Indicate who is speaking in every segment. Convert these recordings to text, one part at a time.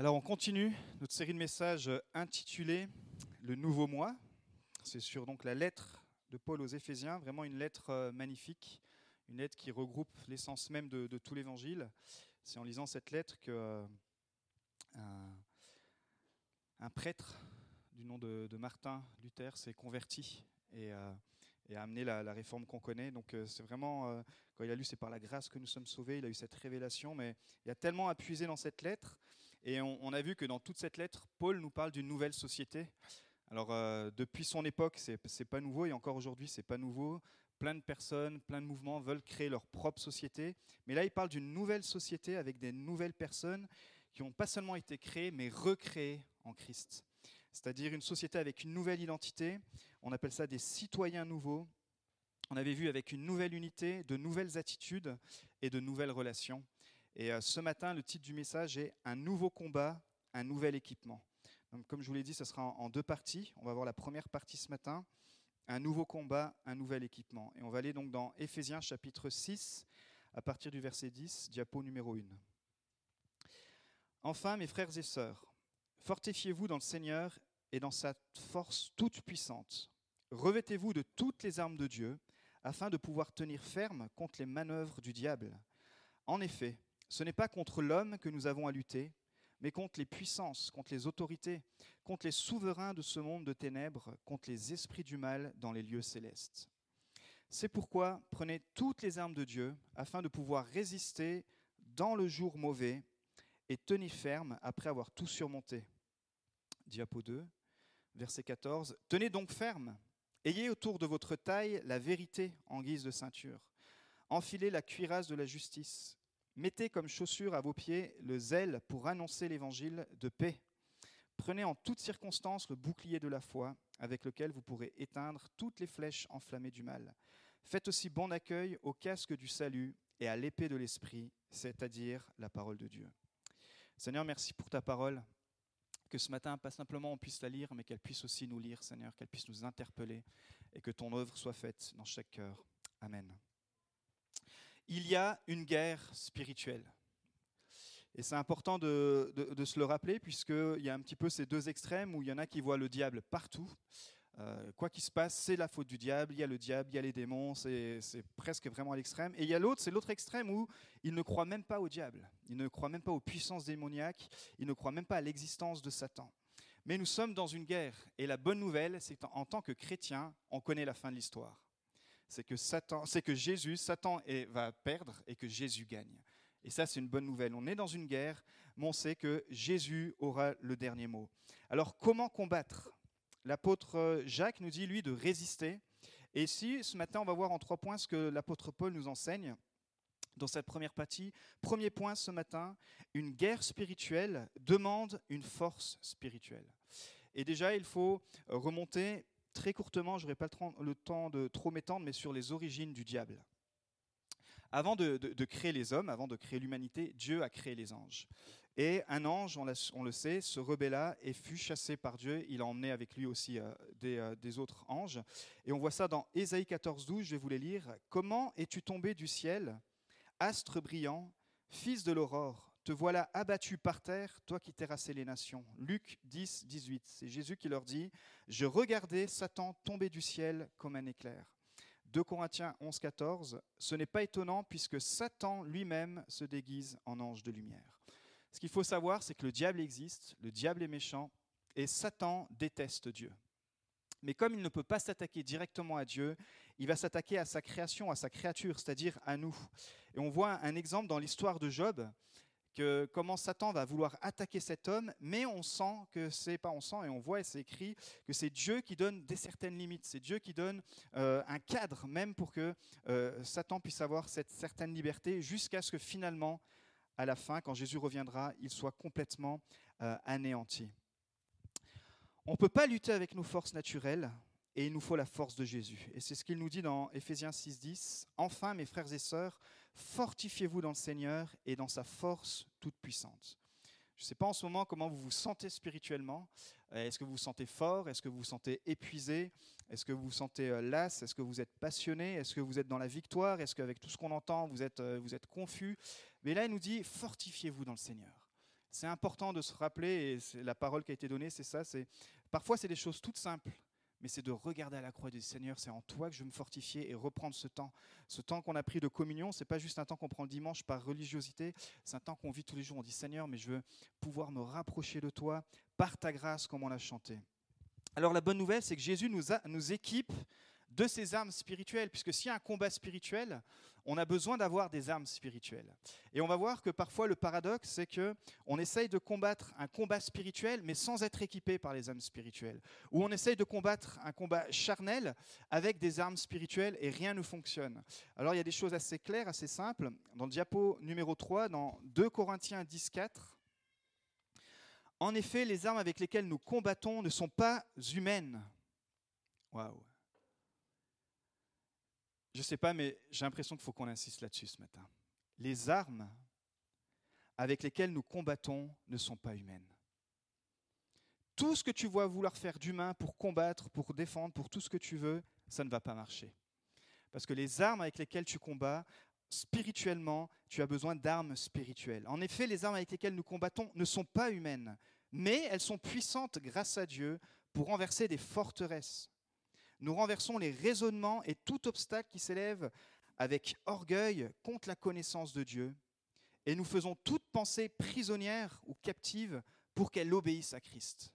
Speaker 1: Alors on continue notre série de messages intitulée Le nouveau mois. C'est sur donc la lettre de Paul aux Éphésiens, vraiment une lettre euh, magnifique, une lettre qui regroupe l'essence même de, tout l'évangile. C'est en lisant cette lettre que euh, un, prêtre du nom de, Martin Luther s'est converti et, euh, a amené la, réforme qu'on connaît. Donc c'est vraiment, quand il a lu C'est par la grâce que nous sommes sauvés, il a eu cette révélation, mais il y a tellement à puiser dans cette lettre. Et on, a vu que dans toute cette lettre, Paul nous parle d'une nouvelle société. Alors, euh, depuis son époque, c'est n'est pas nouveau, et encore aujourd'hui, c'est pas nouveau. Plein de personnes, plein de mouvements veulent créer leur propre société. Mais là, il parle d'une nouvelle société avec des nouvelles personnes qui n'ont pas seulement été créées, mais recréées en Christ. C'est-à-dire une société avec une nouvelle identité. On appelle ça des citoyens nouveaux. On avait vu avec une nouvelle unité, de nouvelles attitudes et de nouvelles relations. Et euh, ce matin, le titre du message est Un nouveau combat, un nouvel équipement. Donc, comme je vous l'ai dit, ce sera en deux parties. On va voir la première partie ce matin, un nouveau combat, un nouvel équipement. Et on va aller donc dans Éphésiens chapitre 6, à partir du verset 10, diapo numéro 1. Enfin, mes frères et sœurs, fortifiez-vous dans le Seigneur et dans sa force toute puissante. Revêtez-vous de toutes les armes de Dieu, afin de pouvoir tenir ferme contre les manœuvres du diable. En effet, ce n'est pas contre l'homme que nous avons à lutter, mais contre les puissances, contre les autorités, contre les souverains de ce monde de ténèbres, contre les esprits du mal dans les lieux célestes. C'est pourquoi prenez toutes les armes de Dieu afin de pouvoir résister dans le jour mauvais et tenir ferme après avoir tout surmonté. Diapo 2, verset 14. Tenez donc ferme, ayez autour de votre taille la vérité en guise de ceinture. Enfilez la cuirasse de la justice Mettez comme chaussure à vos pieds le zèle pour annoncer l'évangile de paix. Prenez en toutes circonstances le bouclier de la foi, avec lequel vous pourrez éteindre toutes les flèches enflammées du mal. Faites aussi bon accueil au casque du salut et à l'épée de l'esprit, c'est-à-dire la parole de Dieu. Seigneur, merci pour ta parole. Que ce matin, pas simplement on puisse la lire, mais qu'elle puisse aussi nous lire, Seigneur, qu'elle puisse nous interpeller et que ton œuvre soit faite dans chaque cœur. Amen il y a une guerre spirituelle. Et c'est important de, se le rappeler, puisqu'il y a un petit peu ces deux extrêmes où il y en a qui voient le diable partout. Euh, quoi qu'il se passe, c'est la faute du diable, il y a le diable, il y a les démons, c'est presque vraiment à l'extrême. Et il y a l'autre, c'est l'autre extrême où il ne croit même pas au diable, il ne croit même pas aux puissances démoniaques, il ne croit même pas à l'existence de Satan. Mais nous sommes dans une guerre, et la bonne nouvelle, c'est qu'en tant que chrétien, on connaît la fin de l'histoire c'est que, Satan, Jésus, va perdre et que Jésus gagne. Et ça, c'est une bonne nouvelle. On est dans une guerre, mais on sait que Jésus aura le dernier mot. Alors, comment combattre? L'apôtre Jacques nous dit, lui, de résister. Et ici, ce matin, on va voir en trois points ce que l'apôtre Paul nous enseigne dans cette première partie. Premier point ce matin, une guerre spirituelle demande une force spirituelle. Et déjà, il faut remonter Très courtement, je n'aurai pas le temps de trop m'étendre, mais sur les origines du diable. Avant de, créer les hommes, avant de créer l'humanité, Dieu a créé les anges. Et un ange, on, le sait, se rebella et fut chassé par Dieu. Il a emmené avec lui aussi euh, euh, des, autres anges. Et on voit ça dans Ésaïe 14, 12, je vais vous les lire. Comment es-tu tombé du ciel, astre brillant, fils de l'aurore? Te voilà abattu par terre, toi qui terrassais les nations. Luc 10, 18. C'est Jésus qui leur dit Je regardais Satan tomber du ciel comme un éclair. 2 Corinthiens 11, 14. Ce n'est pas étonnant puisque Satan lui-même se déguise en ange de lumière. Ce qu'il faut savoir, c'est que le diable existe, le diable est méchant et Satan déteste Dieu. Mais comme il ne peut pas s'attaquer directement à Dieu, il va s'attaquer à sa création, à sa créature, c'est-à-dire à nous. Et on voit un exemple dans l'histoire de Job comment Satan va vouloir attaquer cet homme, mais on sent que c'est pas on sent et on voit et c'est écrit que c'est Dieu qui donne des certaines limites, c'est Dieu qui donne euh, un cadre même pour que euh, Satan puisse avoir cette certaine liberté jusqu'à ce que finalement, à la fin, quand Jésus reviendra, il soit complètement euh, anéanti. On ne peut pas lutter avec nos forces naturelles, et il nous faut la force de Jésus. Et c'est ce qu'il nous dit dans Éphésiens 6.10. Enfin, mes frères et sœurs, fortifiez-vous dans le Seigneur et dans sa force toute puissante. Je ne sais pas en ce moment comment vous vous sentez spirituellement. Est-ce que vous vous sentez fort? Est-ce que vous vous sentez épuisé? Est-ce que vous vous sentez euh, las Est-ce que vous êtes passionné? Est-ce que vous êtes dans la victoire? Est-ce qu'avec tout ce qu'on entend, vous êtes, euh, vous êtes confus? Mais là, il nous dit, fortifiez-vous dans le Seigneur. C'est important de se rappeler, et la parole qui a été donnée, c'est ça. C'est parfois c'est des choses toutes simples, mais c'est de regarder à la croix du Seigneur. C'est en toi que je veux me fortifier et reprendre ce temps. Ce temps qu'on a pris de communion, c'est pas juste un temps qu'on prend le dimanche par religiosité. C'est un temps qu'on vit tous les jours. On dit Seigneur, mais je veux pouvoir me rapprocher de toi par ta grâce, comme on a chanté. Alors la bonne nouvelle, c'est que Jésus nous, a, nous équipe de ces armes spirituelles, puisque s'il y a un combat spirituel, on a besoin d'avoir des armes spirituelles. Et on va voir que parfois le paradoxe, c'est que on essaye de combattre un combat spirituel, mais sans être équipé par les armes spirituelles. Ou on essaye de combattre un combat charnel avec des armes spirituelles et rien ne fonctionne. Alors il y a des choses assez claires, assez simples. Dans le diapo numéro 3, dans 2 Corinthiens 10, 4, en effet, les armes avec lesquelles nous combattons ne sont pas humaines. Waouh! Je ne sais pas, mais j'ai l'impression qu'il faut qu'on insiste là-dessus ce matin. Les armes avec lesquelles nous combattons ne sont pas humaines. Tout ce que tu vois vouloir faire d'humain pour combattre, pour défendre, pour tout ce que tu veux, ça ne va pas marcher. Parce que les armes avec lesquelles tu combats, spirituellement, tu as besoin d'armes spirituelles. En effet, les armes avec lesquelles nous combattons ne sont pas humaines, mais elles sont puissantes grâce à Dieu pour renverser des forteresses. Nous renversons les raisonnements et tout obstacle qui s'élève avec orgueil contre la connaissance de Dieu, et nous faisons toute pensée prisonnière ou captive pour qu'elle obéisse à Christ.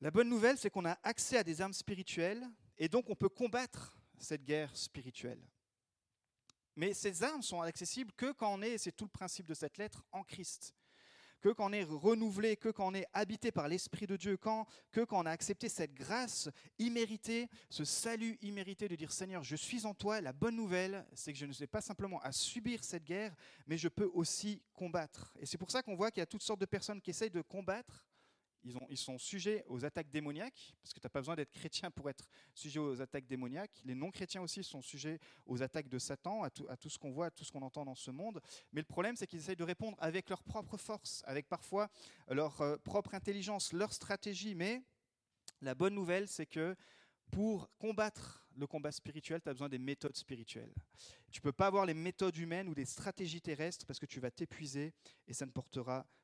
Speaker 1: La bonne nouvelle, c'est qu'on a accès à des armes spirituelles, et donc on peut combattre cette guerre spirituelle. Mais ces armes sont accessibles que quand on est, c'est tout le principe de cette lettre, en Christ que quand on est renouvelé, que quand on est habité par l'Esprit de Dieu, quand, que quand on a accepté cette grâce imméritée, ce salut immérité de dire Seigneur, je suis en toi, la bonne nouvelle, c'est que je ne sais pas simplement à subir cette guerre, mais je peux aussi combattre. Et c'est pour ça qu'on voit qu'il y a toutes sortes de personnes qui essayent de combattre ils, sont sujets aux attaques démoniaques, parce que tu n'as pas besoin d'être chrétien pour être sujet aux attaques démoniaques. Les non-chrétiens aussi sont sujets aux attaques de Satan, à tout, à tout ce qu'on voit, à tout ce qu'on entend dans ce monde. Mais le problème, c'est qu'ils essayent de répondre avec leur propre force, avec parfois leur euh, propre intelligence, leur stratégie. Mais la bonne nouvelle, c'est que pour combattre le combat spirituel, tu as besoin des méthodes spirituelles. Tu ne peux pas avoir les méthodes humaines ou des stratégies terrestres parce que tu vas t'épuiser et ça ne,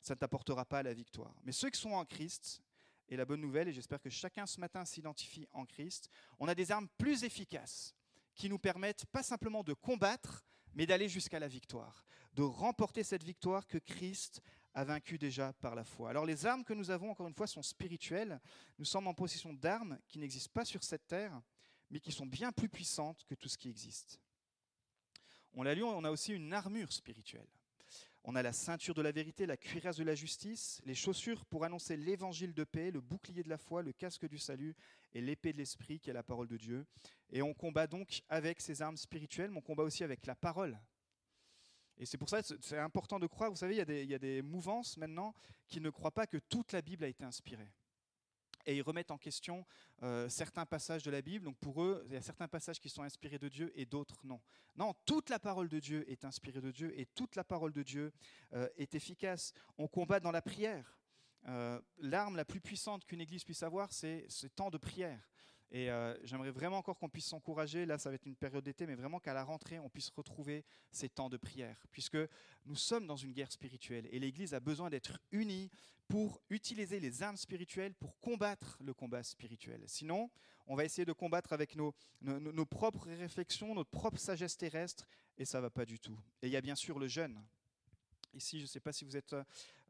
Speaker 1: ça ne t'apportera pas la victoire. Mais ceux qui sont en Christ, et la bonne nouvelle, et j'espère que chacun ce matin s'identifie en Christ, on a des armes plus efficaces qui nous permettent pas simplement de combattre, mais d'aller jusqu'à la victoire, de remporter cette victoire que Christ a vaincu déjà par la foi. Alors les armes que nous avons, encore une fois, sont spirituelles. Nous sommes en possession d'armes qui n'existent pas sur cette terre, mais qui sont bien plus puissantes que tout ce qui existe. On l'a on a aussi une armure spirituelle. On a la ceinture de la vérité, la cuirasse de la justice, les chaussures pour annoncer l'évangile de paix, le bouclier de la foi, le casque du salut et l'épée de l'esprit qui est la parole de Dieu. Et on combat donc avec ces armes spirituelles, mais on combat aussi avec la parole et c'est pour ça que c'est important de croire. Vous savez, il y, a des, mouvances maintenant qui ne croient pas que toute la Bible a été inspirée. Et ils remettent en question euh, certains passages de la Bible. Donc pour eux, il y a certains passages qui sont inspirés de Dieu et d'autres non. Non, toute la parole de Dieu est inspirée de Dieu et toute la parole de Dieu euh, est efficace. On combat dans la prière. Euh, l'arme la plus puissante qu'une église puisse avoir, c'est ce temps de prière. Et euh, j'aimerais vraiment encore qu'on puisse s'encourager, là ça va être une période d'été, mais vraiment qu'à la rentrée, on puisse retrouver ces temps de prière, puisque nous sommes dans une guerre spirituelle et l'Église a besoin d'être unie pour utiliser les armes spirituelles pour combattre le combat spirituel. Sinon, on va essayer de combattre avec nos, propres réflexions, notre propre sagesse terrestre, et ça ne va pas du tout. Et il y a bien sûr le jeûne. Ici, je ne sais pas si vous êtes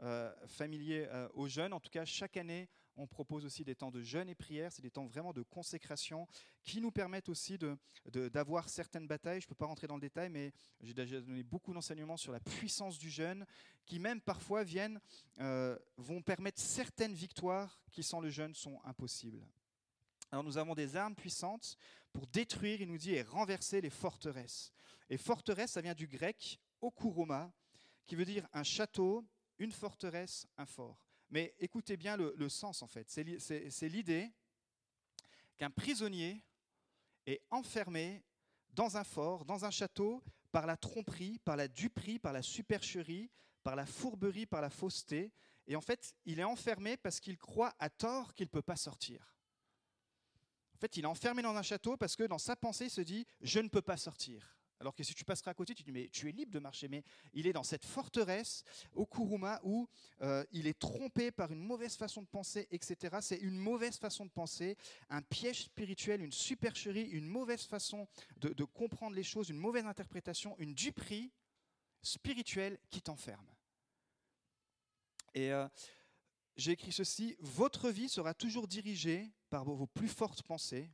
Speaker 1: euh, familier euh, aux. En tout cas, chaque année, on propose aussi des temps de jeûne et prière. C'est des temps vraiment de consécration qui nous permettent aussi d'avoir certaines batailles. Je ne peux pas rentrer dans le détail, mais j'ai déjà donné beaucoup d'enseignements sur la puissance du jeûne, qui même parfois viennent, euh, vont permettre certaines victoires qui sans le jeûne sont impossibles. Alors nous avons des armes puissantes pour détruire, il nous dit, et renverser les forteresses. Et forteresse, ça vient du grec okuroma, qui veut dire un château, une forteresse, un fort. Mais écoutez bien le, sens en fait. C'est l'idée qu'un prisonnier est enfermé dans un fort, dans un château, par la tromperie, par la duperie, par la supercherie, par la fourberie, par la fausseté. Et en fait, il est enfermé parce qu'il croit à tort qu'il ne peut pas sortir. En fait, il est enfermé dans un château parce que dans sa pensée, il se dit, je ne peux pas sortir. Alors que si tu passerais à côté, tu dis, mais tu es libre de marcher. Mais il est dans cette forteresse, au Kuruma, où euh, il est trompé par une mauvaise façon de penser, etc. C'est une mauvaise façon de penser, un piège spirituel, une supercherie, une mauvaise façon de, de comprendre les choses, une mauvaise interprétation, une duperie spirituelle qui t'enferme. Et euh, j'ai écrit ceci, votre vie sera toujours dirigée par vos plus fortes pensées,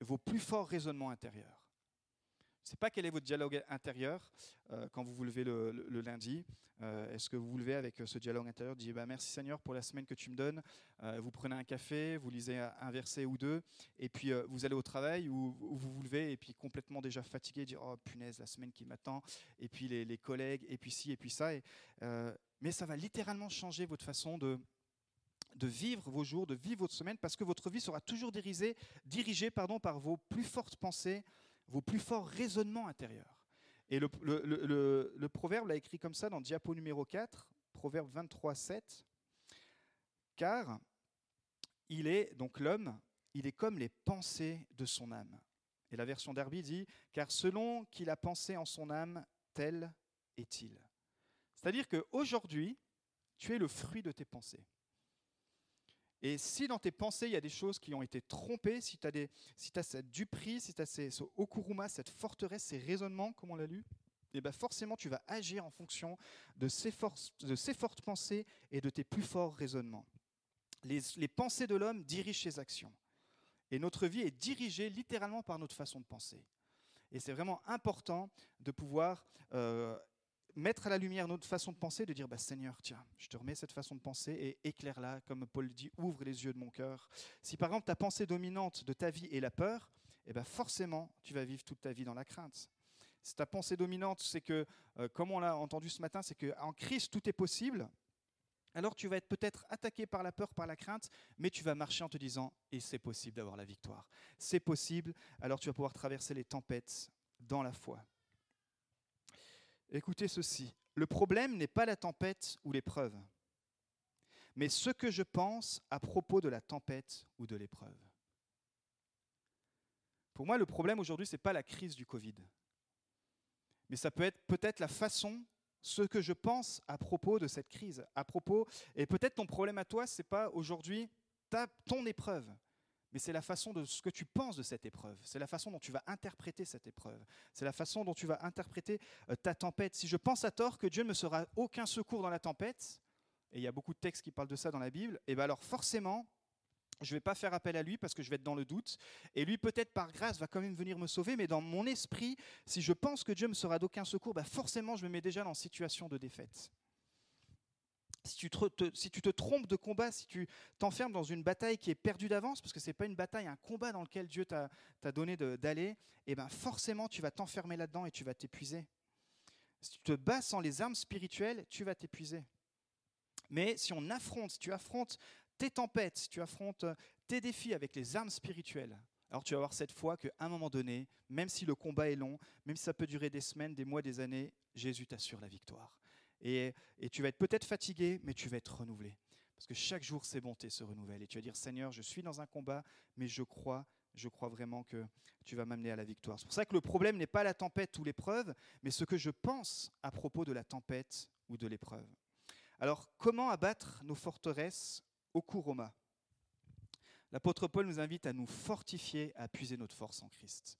Speaker 1: vos plus forts raisonnements intérieurs. Je ne sais pas quel est votre dialogue intérieur euh, quand vous vous levez le, lundi. Euh, est-ce que vous vous levez avec ce dialogue intérieur, dites bah, merci Seigneur pour la semaine que tu me donnes. vous prenez un café, vous lisez un verset ou deux, et puis vous allez au travail ou, vous vous levez et puis complètement déjà fatigué, dire oh punaise la semaine qui m'attend, et puis les, collègues, et puis ci et puis ça. Mais ça va littéralement changer votre façon de, de vivre vos jours, de vivre votre semaine, parce que votre vie sera toujours dirigée, dirigée pardon, par vos plus fortes pensées, vos plus forts raisonnements intérieurs. Et le, proverbe l'a écrit comme ça dans diapo numéro 4, proverbe 23, 7. Car il est, donc l'homme, il est comme les pensées de son âme. Et la version d'Arby dit, car selon qu'il a pensé en son âme, tel est-il. C'est-à-dire qu'aujourd'hui, tu es le fruit de tes pensées. Et si dans tes pensées, il y a des choses qui ont été trompées, si tu as, des, si as cette duperie, si tu as ces, ce okuruma, cette forteresse, ces raisonnements, comme on l'a lu, et eh bien forcément, tu vas agir en fonction de ces, forces, de ces fortes pensées et de tes plus forts raisonnements. Les, les pensées de l'homme dirigent ses actions. Et notre vie est dirigée littéralement par notre façon de penser. Et c'est vraiment important de pouvoir euh, mettre à la lumière notre façon de penser, de dire bah, Seigneur, tiens, je te remets cette façon de penser et éclaire-la, comme Paul dit, ouvre les yeux de mon cœur. Si par exemple ta pensée dominante de ta vie est la peur, eh ben forcément, tu vas vivre toute ta vie dans la crainte. Si ta pensée dominante, c'est que, euh, comme on l'a entendu ce matin, c'est qu'en Christ, tout est possible, alors tu vas être peut-être attaqué par la peur, par la crainte, mais tu vas marcher en te disant, et c'est possible d'avoir la victoire. C'est possible, alors tu vas pouvoir traverser les tempêtes dans la foi. Écoutez ceci. Le problème n'est pas la tempête ou l'épreuve, mais ce que je pense à propos de la tempête ou de l'épreuve. Pour moi, le problème aujourd'hui, ce n'est pas la crise du Covid, mais ça peut être peut-être la façon, ce que je pense à propos de cette crise, à propos, et peut-être ton problème à toi, ce n'est pas aujourd'hui ton épreuve, mais c'est la façon de ce que tu penses de cette épreuve, c'est la façon dont tu vas interpréter cette épreuve, c'est la façon dont tu vas interpréter euh, ta tempête. Si je pense à tort que Dieu ne me sera aucun secours dans la tempête, et il y a beaucoup de textes qui parlent de ça dans la Bible, et bien alors forcément, je ne vais pas faire appel à lui parce que je vais être dans le doute. Et lui, peut-être par grâce, va quand même venir me sauver, mais dans mon esprit, si je pense que Dieu me sera d'aucun secours, ben forcément, je me mets déjà dans situation de défaite si tu, te, trompes de combat, si tu t'enfermes dans une bataille qui est perdue d'avance, parce que ce n'est pas une bataille, un combat dans lequel Dieu t'a donné d'aller, eh ben forcément tu vas t'enfermer là-dedans et tu vas t'épuiser. Si tu te bats sans les armes spirituelles, tu vas t'épuiser. Mais si on affronte, si tu affrontes tes tempêtes, si tu affrontes tes défis avec les armes spirituelles, alors tu vas voir cette fois qu'à un moment donné, même si le combat est long, même si ça peut durer des semaines, des mois, des années, Jésus t'assure la victoire. Et, tu vas être peut-être fatigué, mais tu vas être renouvelé. Parce que chaque jour, ses bontés se renouvellent. Et tu vas dire, Seigneur, je suis dans un combat, mais je crois, je crois vraiment que tu vas m'amener à la victoire. C'est pour ça que le problème n'est pas la tempête ou l'épreuve, mais ce que je pense à propos de la tempête ou de l'épreuve. Alors, comment abattre nos forteresses au Kuroma L'apôtre Paul nous invite à nous fortifier, à puiser notre force en Christ.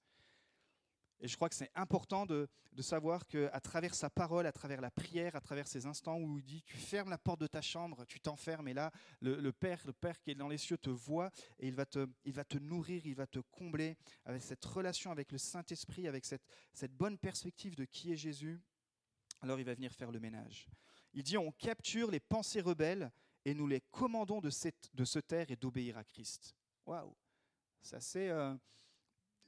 Speaker 1: Et je crois que c'est important de, savoir qu'à travers sa parole, à travers la prière, à travers ces instants où il dit tu fermes la porte de ta chambre, tu t'enfermes, et là, le, Père, le Père qui est dans les cieux te voit et il va te, il va te nourrir, il va te combler avec cette relation avec le Saint-Esprit, avec cette, cette bonne perspective de qui est Jésus. Alors il va venir faire le ménage. Il dit on capture les pensées rebelles et nous les commandons de, se taire et d'obéir à Christ. Waouh! Ça c'est. Euh,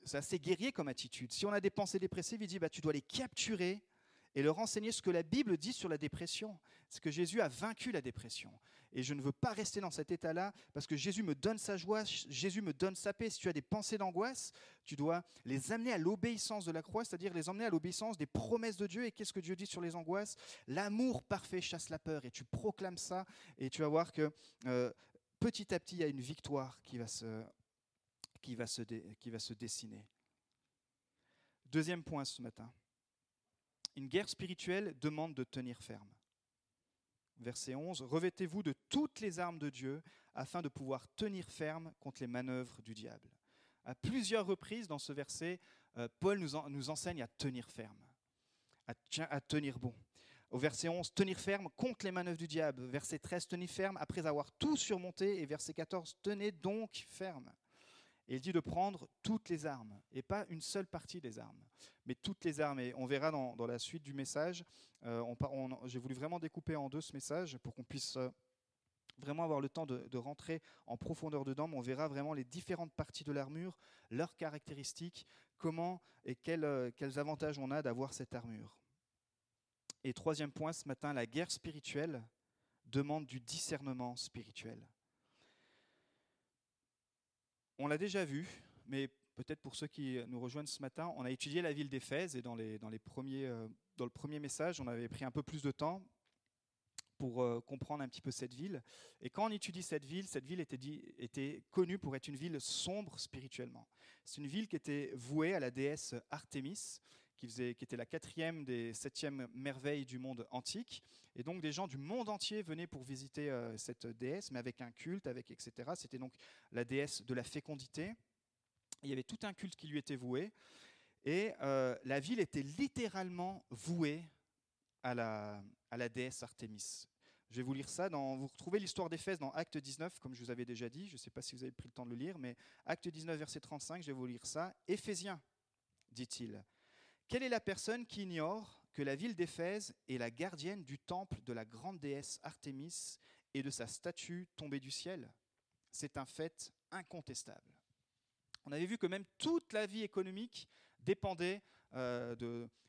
Speaker 1: c'est assez guerrier comme attitude. Si on a des pensées dépressives, il dit bah, tu dois les capturer et leur enseigner ce que la Bible dit sur la dépression. C'est que Jésus a vaincu la dépression. Et je ne veux pas rester dans cet état-là parce que Jésus me donne sa joie, Jésus me donne sa paix. Si tu as des pensées d'angoisse, tu dois les amener à l'obéissance de la croix, c'est-à-dire les emmener à l'obéissance des promesses de Dieu. Et qu'est-ce que Dieu dit sur les angoisses? L'amour parfait chasse la peur. Et tu proclames ça et tu vas voir que euh, petit à petit, il y a une victoire qui va se qui va se, dessiner. Deuxième point ce matin. Une guerre spirituelle demande de tenir ferme. Verset 11. Revêtez-vous de toutes les armes de Dieu afin de pouvoir tenir ferme contre les manœuvres du diable. À plusieurs reprises dans ce verset, euh, Paul nous, enseigne à tenir ferme, à tenir bon. Au verset 11, tenir ferme contre les manœuvres du diable. Verset 13, tenir ferme après avoir tout surmonté. Et verset 14, tenez donc ferme. Il dit de prendre toutes les armes, et pas une seule partie des armes, mais toutes les armes. Et on verra dans, la suite du message, euh, j'ai voulu vraiment découper en deux ce message pour qu'on puisse euh, vraiment avoir le temps de, rentrer en profondeur dedans. Mais on verra vraiment les différentes parties de l'armure, leurs caractéristiques, comment et quels, euh, quels avantages on a d'avoir cette armure. Et troisième point ce matin, la guerre spirituelle demande du discernement spirituel. On l'a déjà vu, mais peut-être pour ceux qui nous rejoignent ce matin, on a étudié la ville d'Éphèse et dans, les, dans, les premiers, euh, dans le premier message, on avait pris un peu plus de temps pour euh, comprendre un petit peu cette ville. Et quand on étudie cette ville, cette ville était, dit, était connue pour être une ville sombre spirituellement. C'est une ville qui était vouée à la déesse Artémis, qui, était la quatrième des septièmes merveilles du monde antique. Et donc des gens du monde entier venaient pour visiter euh, cette déesse, mais avec un culte, avec etc. C'était donc la déesse de la fécondité. Il y avait tout un culte qui lui était voué. Et euh, la ville était littéralement vouée à la, à la déesse Artémis. Je vais vous lire ça. Vous retrouvez l'histoire d'Éphèse dans Acte 19, comme je vous avais déjà dit. Je ne sais pas si vous avez pris le temps de le lire, mais Acte 19, verset 35, je vais vous lire ça. Éphésiens, dit-il, quelle est la personne qui ignore que la ville d'Éphèse est la gardienne du temple de la grande déesse Artémis et de sa statue tombée du ciel? C'est un fait incontestable. On avait vu que même toute la vie économique dépendait euh,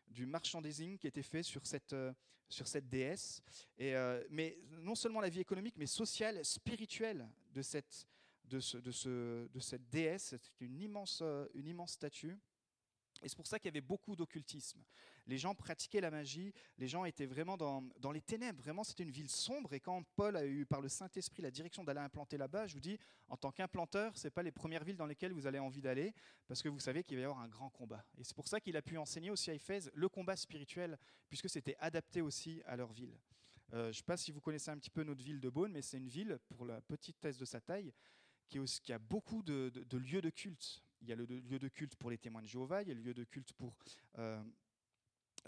Speaker 1: du marchandising qui était fait sur cette, euh, déesse. Euh, mais non seulement la vie économique, mais sociale, spirituelle de cette, déesse. C'est une immense statue. Et c'est pour ça qu'il y avait beaucoup d'occultisme. Les gens pratiquaient la magie, les gens étaient vraiment dans, les ténèbres. Vraiment, c'était une ville sombre. Et quand Paul a eu par le Saint-Esprit la direction d'aller implanter là-bas, je vous dis, en tant qu'implanteur, ce n'est pas les premières villes dans lesquelles vous avez envie d'aller, parce que vous savez qu'il va y avoir un grand combat. Et c'est pour ça qu'il a pu enseigner aussi à Éphèse le combat spirituel, puisque c'était adapté aussi à leur ville. Euh, je ne sais pas si vous connaissez un petit peu notre ville de Beaune, mais c'est une ville, pour la petite thèse de sa taille, qui, a beaucoup de lieux de culte il y a le lieu de culte pour les témoins de Jéhovah, il y a le lieu de culte pour, euh,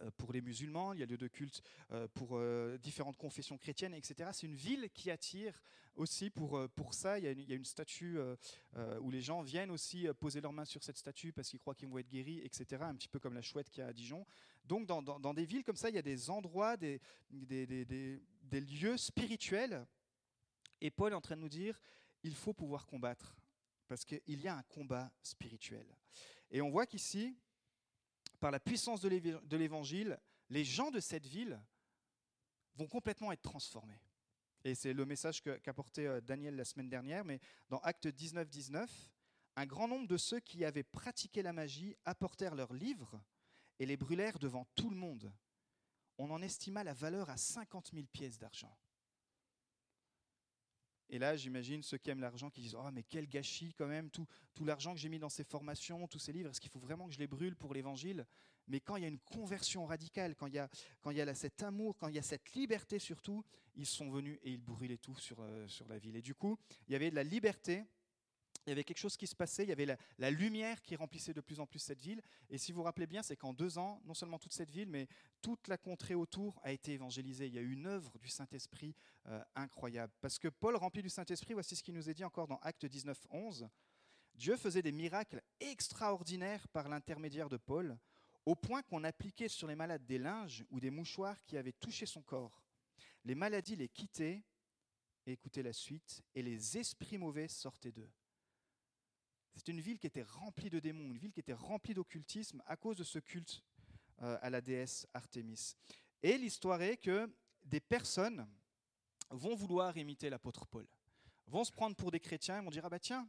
Speaker 1: euh, pour les musulmans, il y a le lieu de culte euh, pour différentes confessions chrétiennes, etc. C'est une ville qui attire aussi pour, pour ça. Il y, a une, statue où les gens viennent aussi poser leurs mains sur cette statue parce qu'ils croient qu'ils vont être guéris, etc. Un petit peu comme la chouette qu'il y a à Dijon. Donc dans, dans, dans, des villes comme ça, il y a des endroits, des, des, des, des lieux spirituels. Et Paul est en train de nous dire, il faut pouvoir combattre parce qu'il y a un combat spirituel. Et on voit qu'ici, par la puissance de l'évangile, les gens de cette ville vont complètement être transformés. Et c'est le message qu'a porté euh, Daniel la semaine dernière, mais dans Acte 19, 19, un grand nombre de ceux qui avaient pratiqué la magie apportèrent leurs livres et les brûlèrent devant tout le monde. On en estima la valeur à 50 000 pièces d'argent. Et là, j'imagine ceux qui aiment l'argent qui disent Oh, mais quel gâchis quand même, tout, tout l'argent que j'ai mis dans ces formations, tous ces livres, est-ce qu'il faut vraiment que je les brûle pour l'évangile? Mais quand il y a une conversion radicale, quand il y a, quand il y a cet amour, quand il y a cette liberté surtout, ils sont venus et ils brûlaient tout sur, euh, sur la ville. Et du coup, il y avait de la liberté, il y avait quelque chose qui se passait, il y avait la, lumière qui remplissait de plus en plus cette ville. Et si vous vous rappelez bien, c'est qu'en deux ans, non seulement toute cette ville, mais toute la contrée autour a été évangélisée. Il y a eu une œuvre du Saint-Esprit euh, incroyable. Parce que Paul, rempli du Saint-Esprit, voici ce qu'il nous est dit encore dans Acte 19, 11. Dieu faisait des miracles extraordinaires par l'intermédiaire de Paul, au point qu'on appliquait sur les malades des linges ou des mouchoirs qui avaient touché son corps. Les maladies les quittaient, écoutez la suite, et les esprits mauvais sortaient d'eux. C'était une ville qui était remplie de démons, une ville qui était remplie d'occultisme à cause de ce culte euh, à la déesse Artémis. Et l'histoire est que des personnes vont vouloir imiter l'apôtre Paul, vont se prendre pour des chrétiens, ils vont dire ah bah tiens,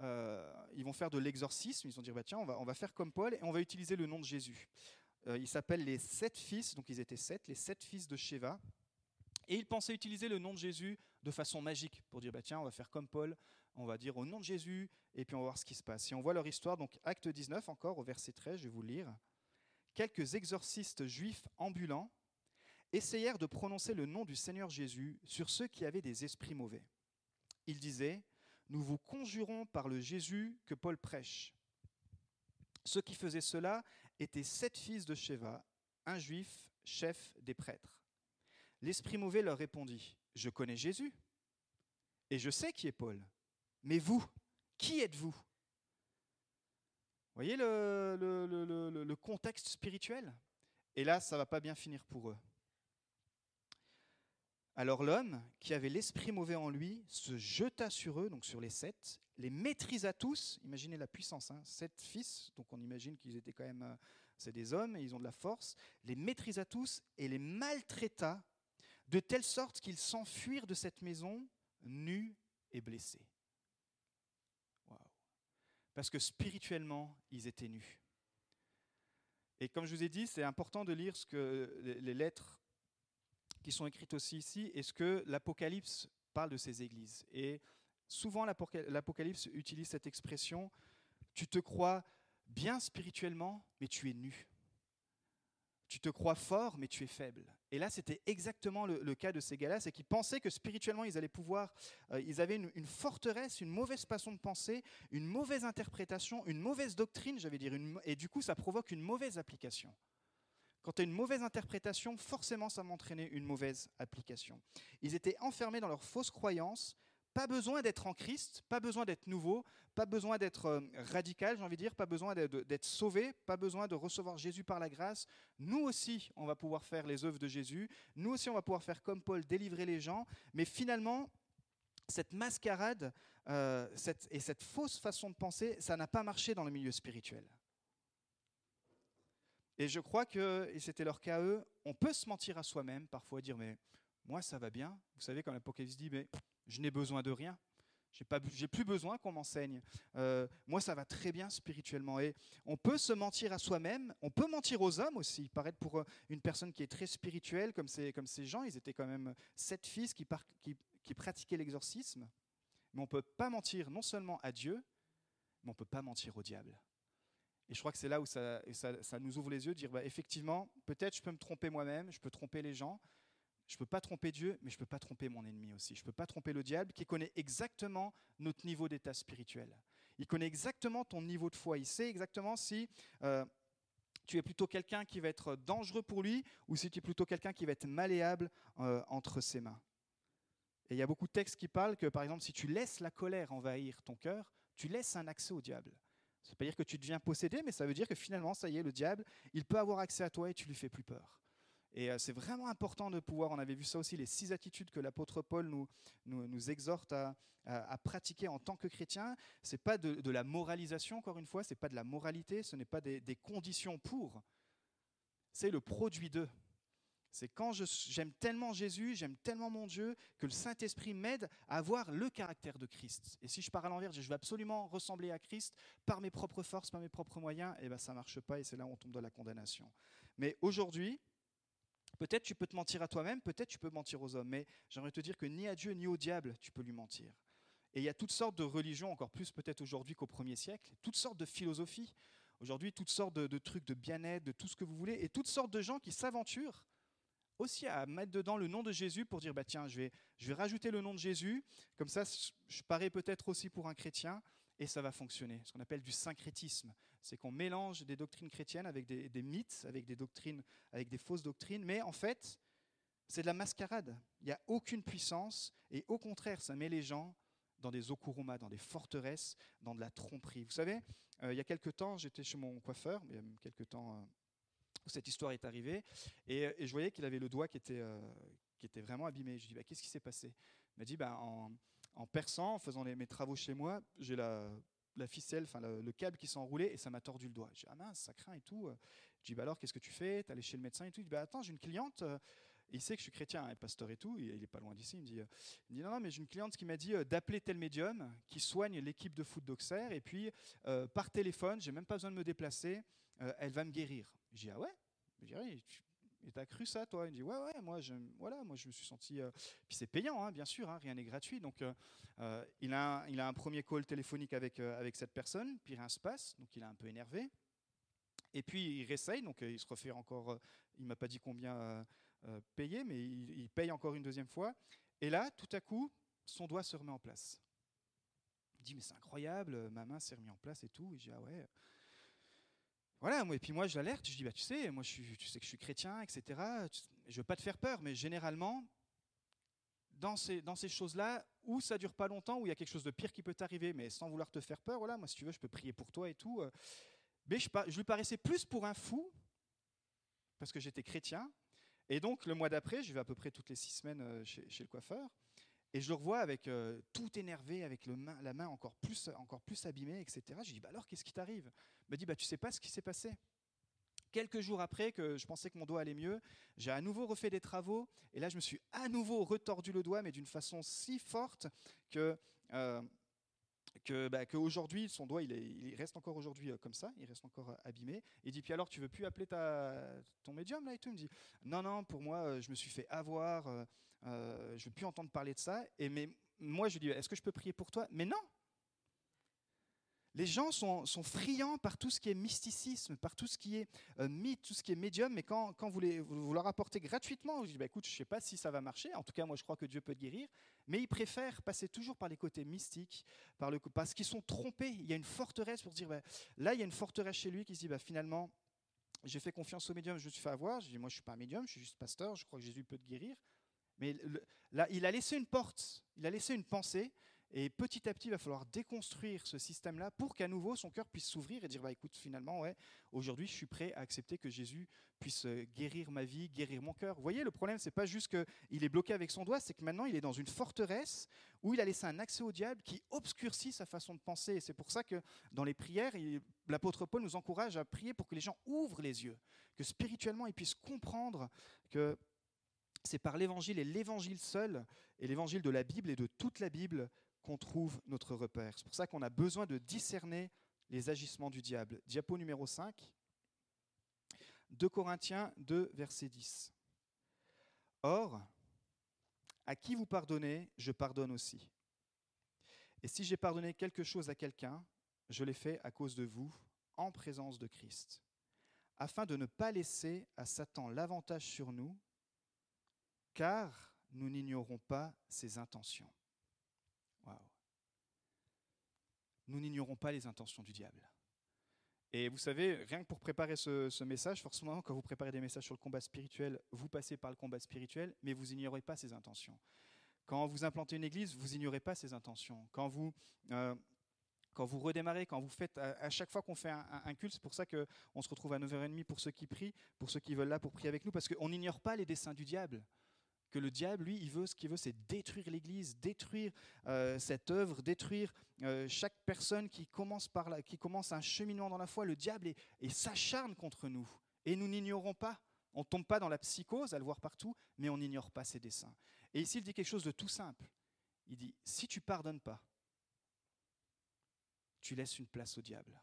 Speaker 1: euh, ils vont faire de l'exorcisme, ils vont dire bah tiens on va, on va faire comme Paul et on va utiliser le nom de Jésus. Euh, ils s'appellent les sept fils, donc ils étaient sept, les sept fils de Sheva. Et ils pensaient utiliser le nom de Jésus de façon magique pour dire bah tiens on va faire comme Paul, on va dire au nom de Jésus, et puis on va voir ce qui se passe. Si on voit leur histoire, donc acte 19 encore, au verset 13, je vais vous lire. quelques exorcistes juifs ambulants essayèrent de prononcer le nom du Seigneur Jésus sur ceux qui avaient des esprits mauvais. Ils disaient, Nous vous conjurons par le Jésus que Paul prêche. Ceux qui faisaient cela étaient sept fils de Sheva, un juif, chef des prêtres. L'esprit mauvais leur répondit, Je connais Jésus, et je sais qui est Paul. Mais vous, qui êtes-vous? Voyez le, contexte spirituel? Et là, ça va pas bien finir pour eux. Alors l'homme, qui avait l'esprit mauvais en lui, se jeta sur eux, donc sur les sept, les maîtrisa tous. Imaginez la puissance, hein, sept fils, donc on imagine qu'ils étaient quand même, euh, c'est des hommes et ils ont de la force. Les maîtrisa tous et les maltraita de telle sorte qu'ils s'enfuirent de cette maison nus et blessés. Parce que spirituellement, ils étaient nus. Et comme je vous ai dit, c'est important de lire ce que les lettres qui sont écrites aussi ici, est-ce que l'Apocalypse parle de ces églises. Et souvent, l'Apocalypse utilise cette expression, tu te crois bien spirituellement, mais tu es nu. Tu te crois fort, mais tu es faible. Et là, c'était exactement le, cas de ces gars-là, c'est qu'ils pensaient que spirituellement, ils allaient pouvoir, euh, ils avaient une, forteresse, une mauvaise façon de penser, une mauvaise interprétation, une mauvaise doctrine, j'allais dire, et du coup, ça provoque une mauvaise application. Quand tu as une mauvaise interprétation, forcément, ça m'entraînait une mauvaise application. Ils étaient enfermés dans leurs fausses croyances. Pas besoin d'être en Christ, pas besoin d'être nouveau, pas besoin d'être euh, radical, j'ai envie de dire, pas besoin d'être sauvé, pas besoin de recevoir Jésus par la grâce. Nous aussi, on va pouvoir faire les œuvres de Jésus. Nous aussi, on va pouvoir faire comme Paul, délivrer les gens. Mais finalement, cette mascarade euh, et cette fausse façon de penser, ça n'a pas marché dans le milieu spirituel. Et je crois que, et c'était leur cas eux, on peut se mentir à soi-même, parfois dire, mais moi ça va bien. Vous savez, quand l'Apocalypse dit, mais je n'ai besoin de rien. J'ai plus besoin qu'on m'enseigne. Euh, moi, ça va très bien spirituellement. Et on peut se mentir à soi-même. On peut mentir aux hommes aussi. Paraître pour euh, une personne qui est très spirituelle, comme ces, comme ces gens, ils étaient quand même sept fils qui, pratiquaient l'exorcisme. Mais on ne peut pas mentir non seulement à Dieu, mais on ne peut pas mentir au diable. Et je crois que c'est là où ça, ça, nous ouvre les yeux, dire bah, effectivement, peut-être je peux me tromper moi-même, je peux tromper les gens, je ne peux pas tromper Dieu, mais je ne peux pas tromper mon ennemi aussi. Je ne peux pas tromper le diable qui connaît exactement notre niveau d'état spirituel. Il connaît exactement ton niveau de foi. Il sait exactement si euh, tu es plutôt quelqu'un qui va être dangereux pour lui ou si tu es plutôt quelqu'un qui va être malléable euh, entre ses mains. Et il y a beaucoup de textes qui parlent que, par exemple, si tu laisses la colère envahir ton cœur, tu laisses un accès au diable. Ça ne veut pas dire que tu deviens possédé, mais ça veut dire que finalement, ça y est, le diable, il peut avoir accès à toi et tu lui fais plus peur. Et euh, c'est vraiment important de pouvoir, on avait vu ça aussi, les six attitudes que l'apôtre Paul nous, nous, exhorte à, pratiquer en tant que chrétien. Ce n'est pas de, la moralisation, encore une fois, ce n'est pas de la moralité, ce n'est pas des, des conditions pour, c'est le produit d'eux. C'est quand j'aime tellement Jésus, j'aime tellement mon Dieu, que le Saint-Esprit m'aide à avoir le caractère de Christ. Et si je pars à l'envers, je veux absolument ressembler à Christ par mes propres forces, par mes propres moyens, et eh ben ça ne marche pas et c'est là où on tombe dans la condamnation. Mais aujourd'hui, peut-être tu peux te mentir à toi-même, peut-être tu peux mentir aux hommes, mais j'aimerais te dire que ni à Dieu ni au diable tu peux lui mentir. Et il y a toutes sortes de religions, encore plus peut-être aujourd'hui qu'au premier siècle, toutes sortes de philosophies, aujourd'hui toutes sortes de, trucs de bien-être, de tout ce que vous voulez, et toutes sortes de gens qui s'aventurent aussi à mettre dedans le nom de Jésus pour dire bah tiens, je vais, je vais rajouter le nom de Jésus, comme ça je parais peut-être aussi pour un chrétien et ça va fonctionner. Ce qu'on appelle du syncrétisme, c'est qu'on mélange des doctrines chrétiennes avec des, mythes, avec des doctrines, avec des fausses doctrines, mais en fait, c'est de la mascarade. Il n'y a aucune puissance et au contraire, ça met les gens dans des okuruma, dans des forteresses, dans de la tromperie. Vous savez, euh, il y a quelques temps, j'étais chez mon coiffeur, il y a quelques temps, euh, cette histoire est arrivée. Et, je voyais qu'il avait le doigt qui était, euh, qui était vraiment abîmé. Je lui dis, bah, qu'est-ce qui s'est passé? Il m'a dit, bah, en, perçant, en faisant mes travaux chez moi, j'ai la, la, ficelle, enfin le, câble qui s'est enroulé et ça m'a tordu le doigt. Je dis, ah mince, ça craint et tout. Je dis, bah alors, qu'est-ce que tu fais? Tu allé chez le médecin et tout. Il dit, bah attends, j'ai une cliente. Euh, il sait que je suis chrétien hein, pasteur et tout, il n'est pas loin d'ici. Il me dit, euh, dit non, non, mais j'ai une cliente qui m'a dit d'appeler tel médium qui soigne l'équipe de foot d'Auxerre et puis par téléphone, j'ai même pas besoin de me déplacer, elle va me guérir. Dis ah ouais? Je dirais, et t'as cru ça, toi? Il me dit, ouais, ouais, moi je, voilà, moi, je me suis senti. Euh, puis c'est payant, hein, bien sûr, hein, rien n'est gratuit. Donc, euh, euh, il, a un, il a un premier call téléphonique avec, avec cette personne, puis rien se passe, donc il est un peu énervé. Et puis il réessaye, donc il se refait encore, il m'a pas dit combien payer, mais il, paye encore une deuxième fois. Et là, tout à coup, son doigt se remet en place. Il dit, mais c'est incroyable, ma main s'est remise en place et tout. Et je dis, ah ouais. Voilà, et puis moi je l'alerte, je dis, bah, tu sais, moi je suis, tu sais que je suis chrétien, etc. Je ne veux pas te faire peur, mais généralement, dans ces, dans ces choses-là, où ça dure pas longtemps, où il y a quelque chose de pire qui peut t'arriver, mais sans vouloir te faire peur, voilà, moi si tu veux, je peux prier pour toi et tout. Euh. Mais je, lui paraissais plus pour un fou, parce que j'étais chrétien. Et donc le mois d'après, je vais à peu près toutes les six semaines euh, chez le coiffeur. Et je le revois avec euh, tout énervé, avec la main encore plus, encore plus abîmée, etc. Je lui dis, bah alors, qu'est-ce qui t'arrive? Il me dit, bah, tu sais pas ce qui s'est passé. Quelques jours après que je pensais que mon doigt allait mieux, j'ai à nouveau refait des travaux, et là, je me suis à nouveau retordu le doigt, mais d'une façon si forte que... Euh, que, bah, qu'aujourd'hui, son doigt, il, est, il, reste encore aujourd'hui euh, comme ça, il reste encore abîmé. Il dit, puis alors, tu veux plus appeler ton médium là et tout? Il me dit, non, non, pour moi, je me suis fait avoir, euh, je ne veux plus entendre parler de ça. Et mais, moi, je lui dis, est-ce que je peux prier pour toi? Mais non les gens sont, friands par tout ce qui est mysticisme, par tout ce qui est euh, mythe, tout ce qui est médium, mais quand, vous, les, vous, leur apportez gratuitement, je dis, bah, écoute, je ne sais pas si ça va marcher, en tout cas, moi, je crois que Dieu peut te guérir, mais ils préfèrent passer toujours par les côtés mystiques, parce qu'ils sont trompés. Il y a une forteresse pour dire, bah, là, il y a une forteresse chez lui qui se dit, bah, finalement, j'ai fait confiance au médium, je me suis fait avoir, je dis, moi, je ne suis pas un médium, je suis juste pasteur, je crois que Jésus peut te guérir. Mais là, il a laissé une porte, il a laissé une pensée, et petit à petit, il va falloir déconstruire ce système-là pour qu'à nouveau son cœur puisse s'ouvrir et dire bah, écoute, finalement, ouais, aujourd'hui, je suis prêt à accepter que Jésus puisse euh, guérir ma vie, guérir mon cœur. Vous voyez, le problème, c'est pas juste qu'il est bloqué avec son doigt, c'est que maintenant, il est dans une forteresse où il a laissé un accès au diable qui obscurcit sa façon de penser. Et c'est pour ça que dans les prières, l'apôtre Paul nous encourage à prier pour que les gens ouvrent les yeux, que spirituellement, ils puissent comprendre que c'est par l'évangile et l'évangile seul, et l'évangile de la Bible et de toute la Bible, qu'on trouve notre repère. C'est pour ça qu'on a besoin de discerner les agissements du diable. Diapo numéro 5, 2 Corinthiens 2, verset 10. Or, à qui vous pardonnez, je pardonne aussi. Et si j'ai pardonné quelque chose à quelqu'un, je l'ai fait à cause de vous, en présence de Christ, afin de ne pas laisser à Satan l'avantage sur nous, car nous n'ignorons pas ses intentions. Nous n'ignorons pas les intentions du diable. Et vous savez, rien que pour préparer ce, message, forcément, quand vous préparez des messages sur le combat spirituel, vous passez par le combat spirituel, mais vous n'ignorez pas ses intentions. Quand vous implantez une église, vous n'ignorez pas ses intentions. Quand vous, euh, quand vous redémarrez, quand vous faites, à, chaque fois qu'on fait un, un, culte, c'est pour ça qu'on se retrouve à 9h30 pour ceux qui prient, pour ceux qui veulent là pour prier avec nous, parce qu'on n'ignore pas les desseins du diable que le diable, lui, il veut, ce qu'il veut, c'est détruire l'Église, détruire euh, cette œuvre, détruire euh, chaque personne qui commence, par là, qui commence un cheminement dans la foi. Le diable est, s'acharne contre nous. Et nous n'ignorons pas. On ne tombe pas dans la psychose à le voir partout, mais on n'ignore pas ses desseins. Et ici, il dit quelque chose de tout simple. Il dit, si tu pardonnes pas, tu laisses une place au diable.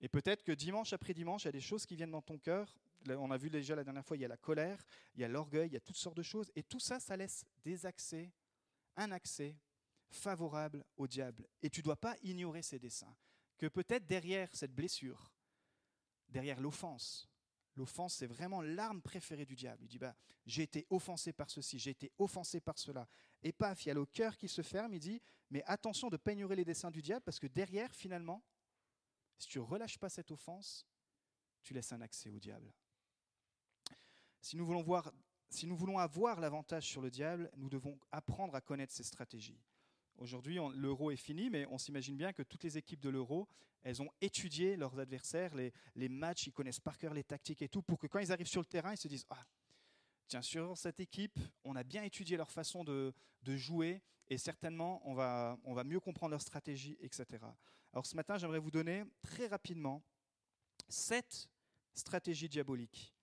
Speaker 1: Et peut-être que dimanche après dimanche, il y a des choses qui viennent dans ton cœur on a vu déjà la dernière fois, il y a la colère, il y a l'orgueil, il y a toutes sortes de choses. Et tout ça, ça laisse des accès, un accès favorable au diable. Et tu ne dois pas ignorer ses desseins. Que peut-être derrière cette blessure, derrière l'offense, l'offense c'est vraiment l'arme préférée du diable. Il dit, bah, j'ai été offensé par ceci, j'ai été offensé par cela. Et paf, il y a le cœur qui se ferme, il dit, mais attention de ne les desseins du diable, parce que derrière, finalement, si tu ne relâches pas cette offense, tu laisses un accès au diable. Si nous voulons, avoir l'avantage sur le diable, nous devons apprendre à connaître ses stratégies. Aujourd'hui, l'euro est fini, mais on s'imagine bien que toutes les équipes de l'euro, elles ont étudié leurs adversaires, les, matchs, ils connaissent par cœur les tactiques et tout, pour que quand ils arrivent sur le terrain, ils se disent Ah, tiens, sur cette équipe, on a bien étudié leur façon de, de jouer, et certainement, on va, on va mieux comprendre leur stratégie, etc. Alors ce matin, j'aimerais vous donner très rapidement sept stratégies diaboliques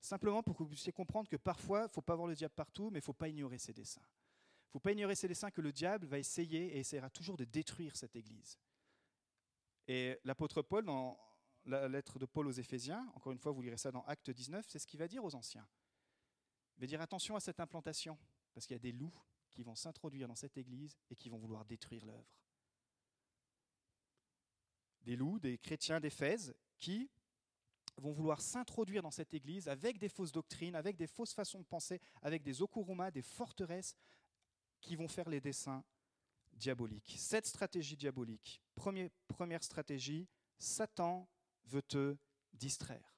Speaker 1: Simplement pour que vous puissiez comprendre que parfois, il ne faut pas voir le diable partout, mais il ne faut pas ignorer ses desseins. Il ne faut pas ignorer ses desseins que le diable va essayer et essaiera toujours de détruire cette Église. Et l'apôtre Paul, dans la lettre de Paul aux Éphésiens, encore une fois, vous lirez ça dans Acte 19, c'est ce qu'il va dire aux anciens. Il va dire attention à cette implantation, parce qu'il y a des loups qui vont s'introduire dans cette Église et qui vont vouloir détruire l'œuvre. Des loups, des chrétiens d'Éphèse, qui vont vouloir s'introduire dans cette église avec des fausses doctrines, avec des fausses façons de penser, avec des okuruma, des forteresses qui vont faire les desseins diaboliques. Cette stratégie diabolique, première stratégie, Satan veut te distraire.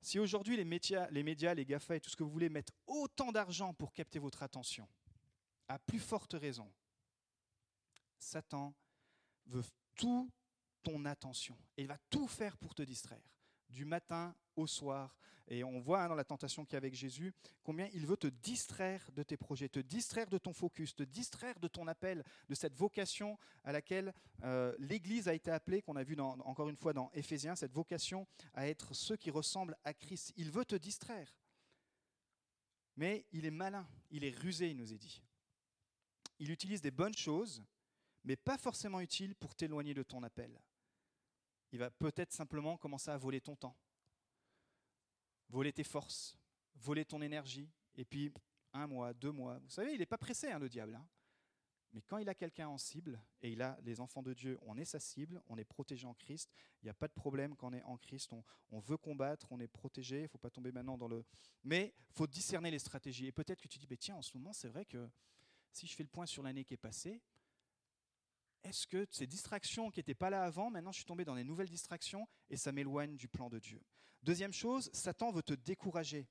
Speaker 1: Si aujourd'hui les médias, les médias, les GAFA et tout ce que vous voulez mettent autant d'argent pour capter votre attention, à plus forte raison, Satan veut tout attention. Il va tout faire pour te distraire, du matin au soir. Et on voit hein, dans la tentation qu'il y a avec Jésus combien il veut te distraire de tes projets, te distraire de ton focus, te distraire de ton appel, de cette vocation à laquelle euh, l'Église a été appelée, qu'on a vu encore une fois dans Éphésiens, cette vocation à être ceux qui ressemblent à Christ. Il veut te distraire. Mais il est malin, il est rusé, il nous est dit. Il utilise des bonnes choses, mais pas forcément utiles pour t'éloigner de ton appel. Il va peut-être simplement commencer à voler ton temps, voler tes forces, voler ton énergie, et puis un mois, deux mois. Vous savez, il n'est pas pressé, hein, le diable. Hein. Mais quand il a quelqu'un en cible, et il a les enfants de Dieu, on est sa cible, on est protégé en Christ. Il n'y a pas de problème quand on est en Christ. On, veut combattre, on est protégé. Il ne faut pas tomber maintenant dans le. Mais il faut discerner les stratégies. Et peut-être que tu dis, bah, tiens, en ce moment, c'est vrai que si je fais le point sur l'année qui est passée, est-ce que ces distractions qui n'étaient pas là avant, maintenant je suis tombé dans des nouvelles distractions et ça m'éloigne du plan de Dieu? Deuxième chose, Satan veut te décourager.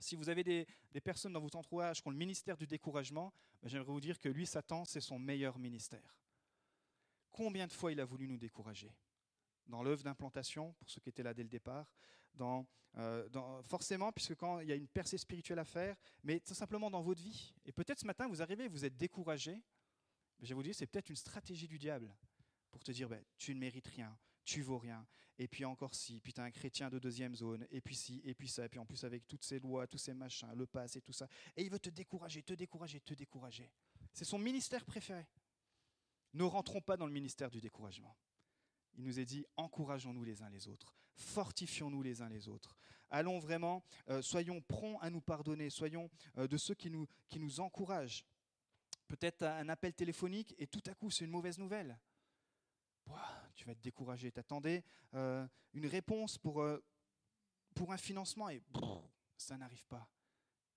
Speaker 1: Si vous avez des, personnes dans votre entourage qui ont le ministère du découragement, ben, j'aimerais vous dire que lui, Satan, c'est son meilleur ministère. Combien de fois il a voulu nous décourager? Dans l'œuvre d'implantation, pour ceux qui étaient là dès le départ, dans, euh, dans, forcément, puisque quand il y a une percée spirituelle à faire, mais tout simplement dans votre vie. Et peut-être ce matin, vous arrivez, vous êtes découragé, je vais vous dire, c'est peut-être une stratégie du diable pour te dire, ben, tu ne mérites rien, tu vaux rien, et puis encore si, puis tu es un chrétien de deuxième zone, et puis si, et puis ça, et puis en plus avec toutes ces lois, tous ces machins, le pass et tout ça, et il veut te décourager, te décourager, te décourager. C'est son ministère préféré. Ne rentrons pas dans le ministère du découragement. Il nous est dit, encourageons-nous les uns les autres, fortifions-nous les uns les autres. Allons vraiment, euh, soyons prompts à nous pardonner, soyons euh, de ceux qui nous, qui nous encouragent peut-être un appel téléphonique et tout à coup c'est une mauvaise nouvelle. tu vas être découragé. Tu attendais euh, une réponse pour, euh, pour un financement et ça n'arrive pas.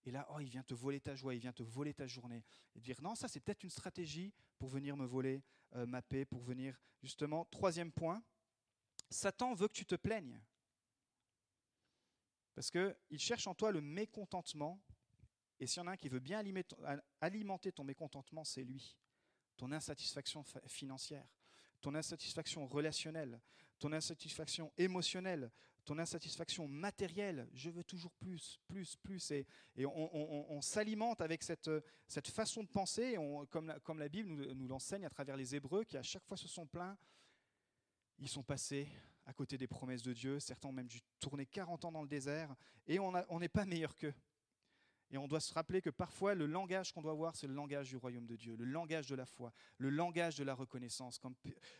Speaker 1: Et là, oh, il vient te voler ta joie, il vient te voler ta journée. Et dire, non, ça c'est peut-être une stratégie pour venir me voler euh, ma paix, pour venir justement. Troisième point, Satan veut que tu te plaignes. Parce qu'il cherche en toi le mécontentement et s'il y en a un qui veut bien alimenter ton mécontentement, c'est lui. Ton insatisfaction financière, ton insatisfaction relationnelle, ton insatisfaction émotionnelle, ton insatisfaction matérielle. Je veux toujours plus, plus, plus. Et, on, s'alimente avec cette, façon de penser, comme, la, comme, la, Bible nous, nous l'enseigne à travers les Hébreux, qui à chaque fois se sont plaints. Ils sont passés à côté des promesses de Dieu. Certains ont même dû tourner 40 ans dans le désert. Et on n'est pas meilleur qu'eux. Et on doit se rappeler que parfois, le langage qu'on doit avoir, c'est le langage du royaume de Dieu, le langage de la foi, le langage de la reconnaissance. Quand,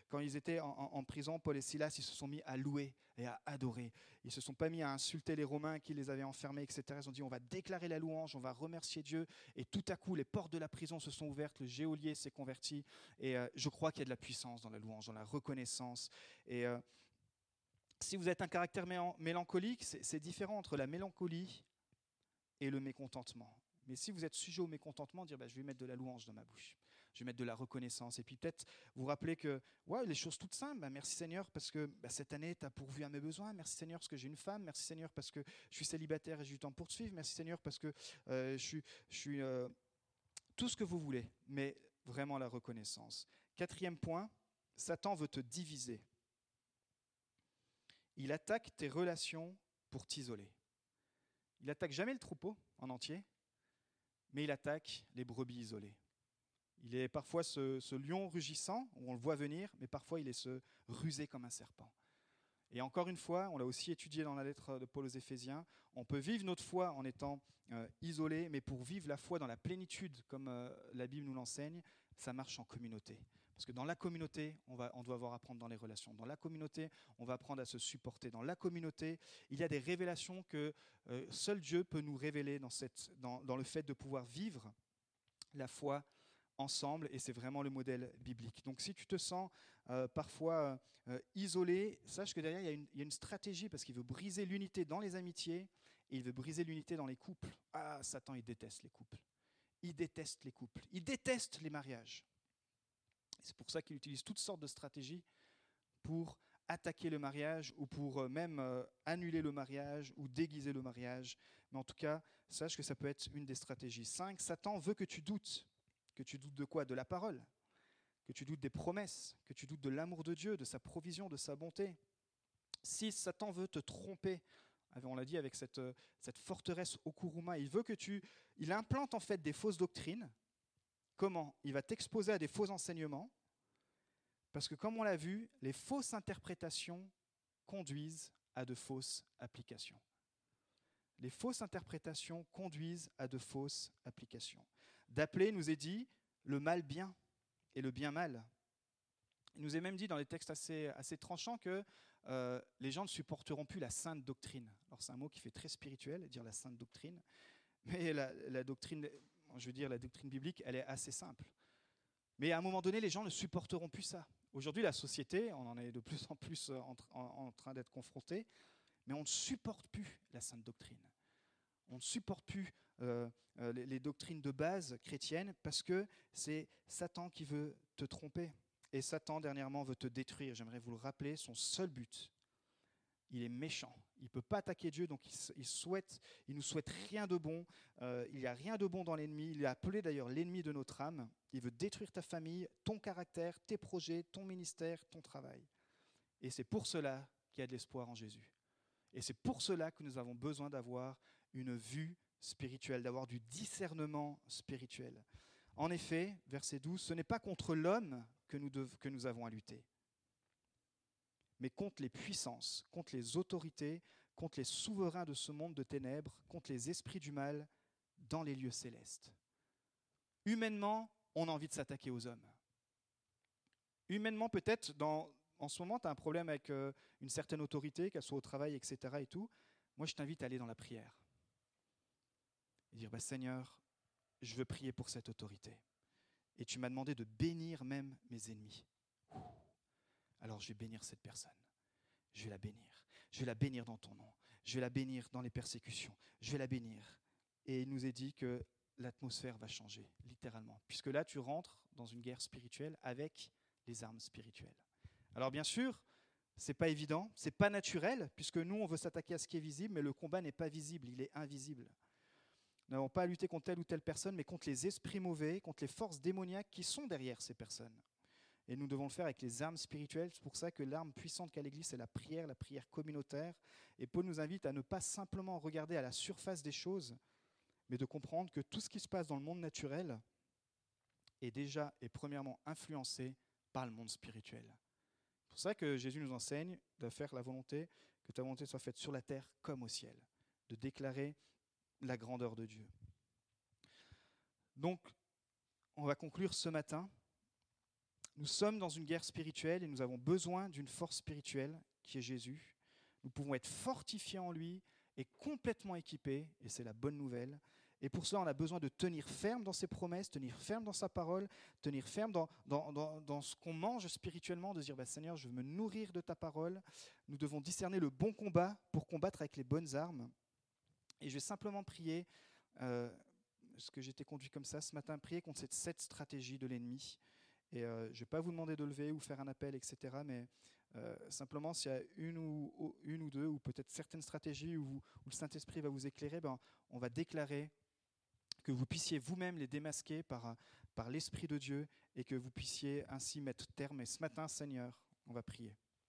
Speaker 1: quand ils étaient en, prison, Paul et Silas, ils se sont mis à louer et à adorer. Ils ne se sont pas mis à insulter les Romains qui les avaient enfermés, etc. Ils ont dit, on va déclarer la louange, on va remercier Dieu. Et tout à coup, les portes de la prison se sont ouvertes, le géolier s'est converti. Et euh, je crois qu'il y a de la puissance dans la louange, dans la reconnaissance. Et euh, si vous êtes un caractère mélancolique, c'est différent entre la mélancolie et le mécontentement. Mais si vous êtes sujet au mécontentement, dire bah, je vais mettre de la louange dans ma bouche, je vais mettre de la reconnaissance. Et puis peut-être vous rappeler que ouais, les choses toutes simples, bah, merci Seigneur parce que bah, cette année tu as pourvu à mes besoins, merci Seigneur parce que j'ai une femme, merci Seigneur parce que je suis célibataire et j'ai du temps pour suivre, merci Seigneur parce que euh, je suis, je suis euh, tout ce que vous voulez, mais vraiment la reconnaissance. Quatrième point, Satan veut te diviser. Il attaque tes relations pour t'isoler. Il attaque jamais le troupeau en entier, mais il attaque les brebis isolées. Il est parfois ce, lion rugissant, où on le voit venir, mais parfois il est ce rusé comme un serpent. Et encore une fois, on l'a aussi étudié dans la lettre de Paul aux Éphésiens, on peut vivre notre foi en étant euh, isolé, mais pour vivre la foi dans la plénitude, comme euh, la Bible nous l'enseigne, ça marche en communauté. Parce que dans la communauté, on, doit avoir à apprendre dans les relations. Dans la communauté, on va apprendre à se supporter. Dans la communauté, il y a des révélations que euh, seul Dieu peut nous révéler dans, le fait de pouvoir vivre la foi ensemble et c'est vraiment le modèle biblique. Donc si tu te sens euh, parfois euh, isolé, sache que derrière il y, a une, il y a une stratégie parce qu'il veut briser l'unité dans les amitiés et il veut briser l'unité dans les couples. Ah, Satan, il déteste les couples. Il déteste les couples. Il déteste les mariages. C'est pour ça qu'il utilise toutes sortes de stratégies pour attaquer le mariage ou pour euh, même euh, annuler le mariage ou déguiser le mariage. Mais en tout cas, sache que ça peut être une des stratégies. 5. Satan veut que tu doutes. Que tu doutes de quoi? De la parole. Que tu doutes des promesses. Que tu doutes de l'amour de Dieu, de sa provision, de sa bonté. 6. Satan veut te tromper. On l'a dit avec cette, euh, cette forteresse Okuruma. Il veut que tu. Il implante en fait des fausses doctrines. Comment Il va t'exposer à des faux enseignements parce que comme on l'a vu, les fausses interprétations conduisent à de fausses applications. Les fausses interprétations conduisent à de fausses applications. D'appeler nous est dit le mal bien et le bien mal. Il nous est même dit dans les textes assez, assez tranchants que euh, les gens ne supporteront plus la sainte doctrine. Alors c'est un mot qui fait très spirituel, dire la sainte doctrine, mais la, la doctrine, je veux dire la doctrine biblique, elle est assez simple. Mais à un moment donné, les gens ne supporteront plus ça. Aujourd'hui, la société, on en est de plus en plus euh, en, train d'être confronté, mais on ne supporte plus la sainte doctrine. On ne supporte plus euh, euh, les, doctrines de base chrétiennes parce que c'est Satan qui veut te tromper. Et Satan, dernièrement, veut te détruire. J'aimerais vous le rappeler, son seul but, il est méchant. Il ne peut pas attaquer Dieu, donc il, souhaite, il nous souhaite rien de bon. il n'y a rien de bon dans l'ennemi. Il est appelé d'ailleurs l'ennemi de notre âme. Il veut détruire ta famille, ton caractère, tes projets, ton ministère, ton travail. Et c'est pour cela qu'il y a de l'espoir en Jésus. Et c'est pour cela que nous avons besoin d'avoir une vue spirituelle, d'avoir du discernement spirituel. En effet, verset 12, ce n'est pas contre l'homme que nous avons à lutter, mais contre les puissances, contre les autorités, contre les souverains de ce monde de ténèbres, contre les esprits du mal dans les lieux célestes. Humainement, on a envie de s'attaquer aux hommes. Humainement, peut-être, en ce moment, tu as un problème avec euh, une certaine autorité, qu'elle soit au travail, etc. Et tout. Moi, je t'invite à aller dans la prière. Et dire, bah, Seigneur, je veux prier pour cette autorité. Et tu m'as demandé de bénir même mes ennemis. Alors je vais bénir cette personne. Je vais la bénir. Je vais la bénir dans ton nom. Je vais la bénir dans les persécutions. Je vais la bénir. Et il nous est dit que l'atmosphère va changer, littéralement. Puisque là, tu rentres dans une guerre spirituelle avec les armes spirituelles. Alors bien sûr, c'est pas évident, c'est pas naturel, puisque nous, on veut s'attaquer à ce qui est visible, mais le combat n'est pas visible, il est invisible. Nous n'avons pas à lutter contre telle ou telle personne, mais contre les esprits mauvais, contre les forces démoniaques qui sont derrière ces personnes. Et nous devons le faire avec les armes spirituelles. C'est pour ça que l'arme puissante qu'a l'Église, c'est la prière, la prière communautaire. Et Paul nous invite à ne pas simplement regarder à la surface des choses, mais de comprendre que tout ce qui se passe dans le monde naturel est déjà et premièrement influencé par le monde spirituel. C'est pour ça que Jésus nous enseigne de faire la volonté, que ta volonté soit faite sur la terre comme au ciel, de déclarer la grandeur de Dieu. Donc, on va conclure ce matin. Nous sommes dans une guerre spirituelle et nous avons besoin d'une force spirituelle qui est Jésus. Nous pouvons être fortifiés en lui et complètement équipés, et c'est la bonne nouvelle, et pour cela, on a besoin de tenir ferme dans ses promesses, tenir ferme dans sa parole, tenir ferme dans, ce qu'on mange spirituellement, de dire bah, Seigneur, je veux me nourrir de ta parole. Nous devons discerner le bon combat pour combattre avec les bonnes armes. Et je vais simplement prier, euh, ce que j'étais conduit comme ça ce matin, prier contre cette, cette stratégie de l'ennemi. Et euh, je ne vais pas vous demander de lever ou faire un appel, etc. Mais euh, simplement, s'il y a une ou, une ou deux, ou peut-être certaines stratégies où, le Saint-Esprit va vous éclairer, ben, on va déclarer que vous puissiez vous-même les démasquer par, par l'Esprit de Dieu et que vous puissiez ainsi mettre terme. Et ce matin, Seigneur, on va prier.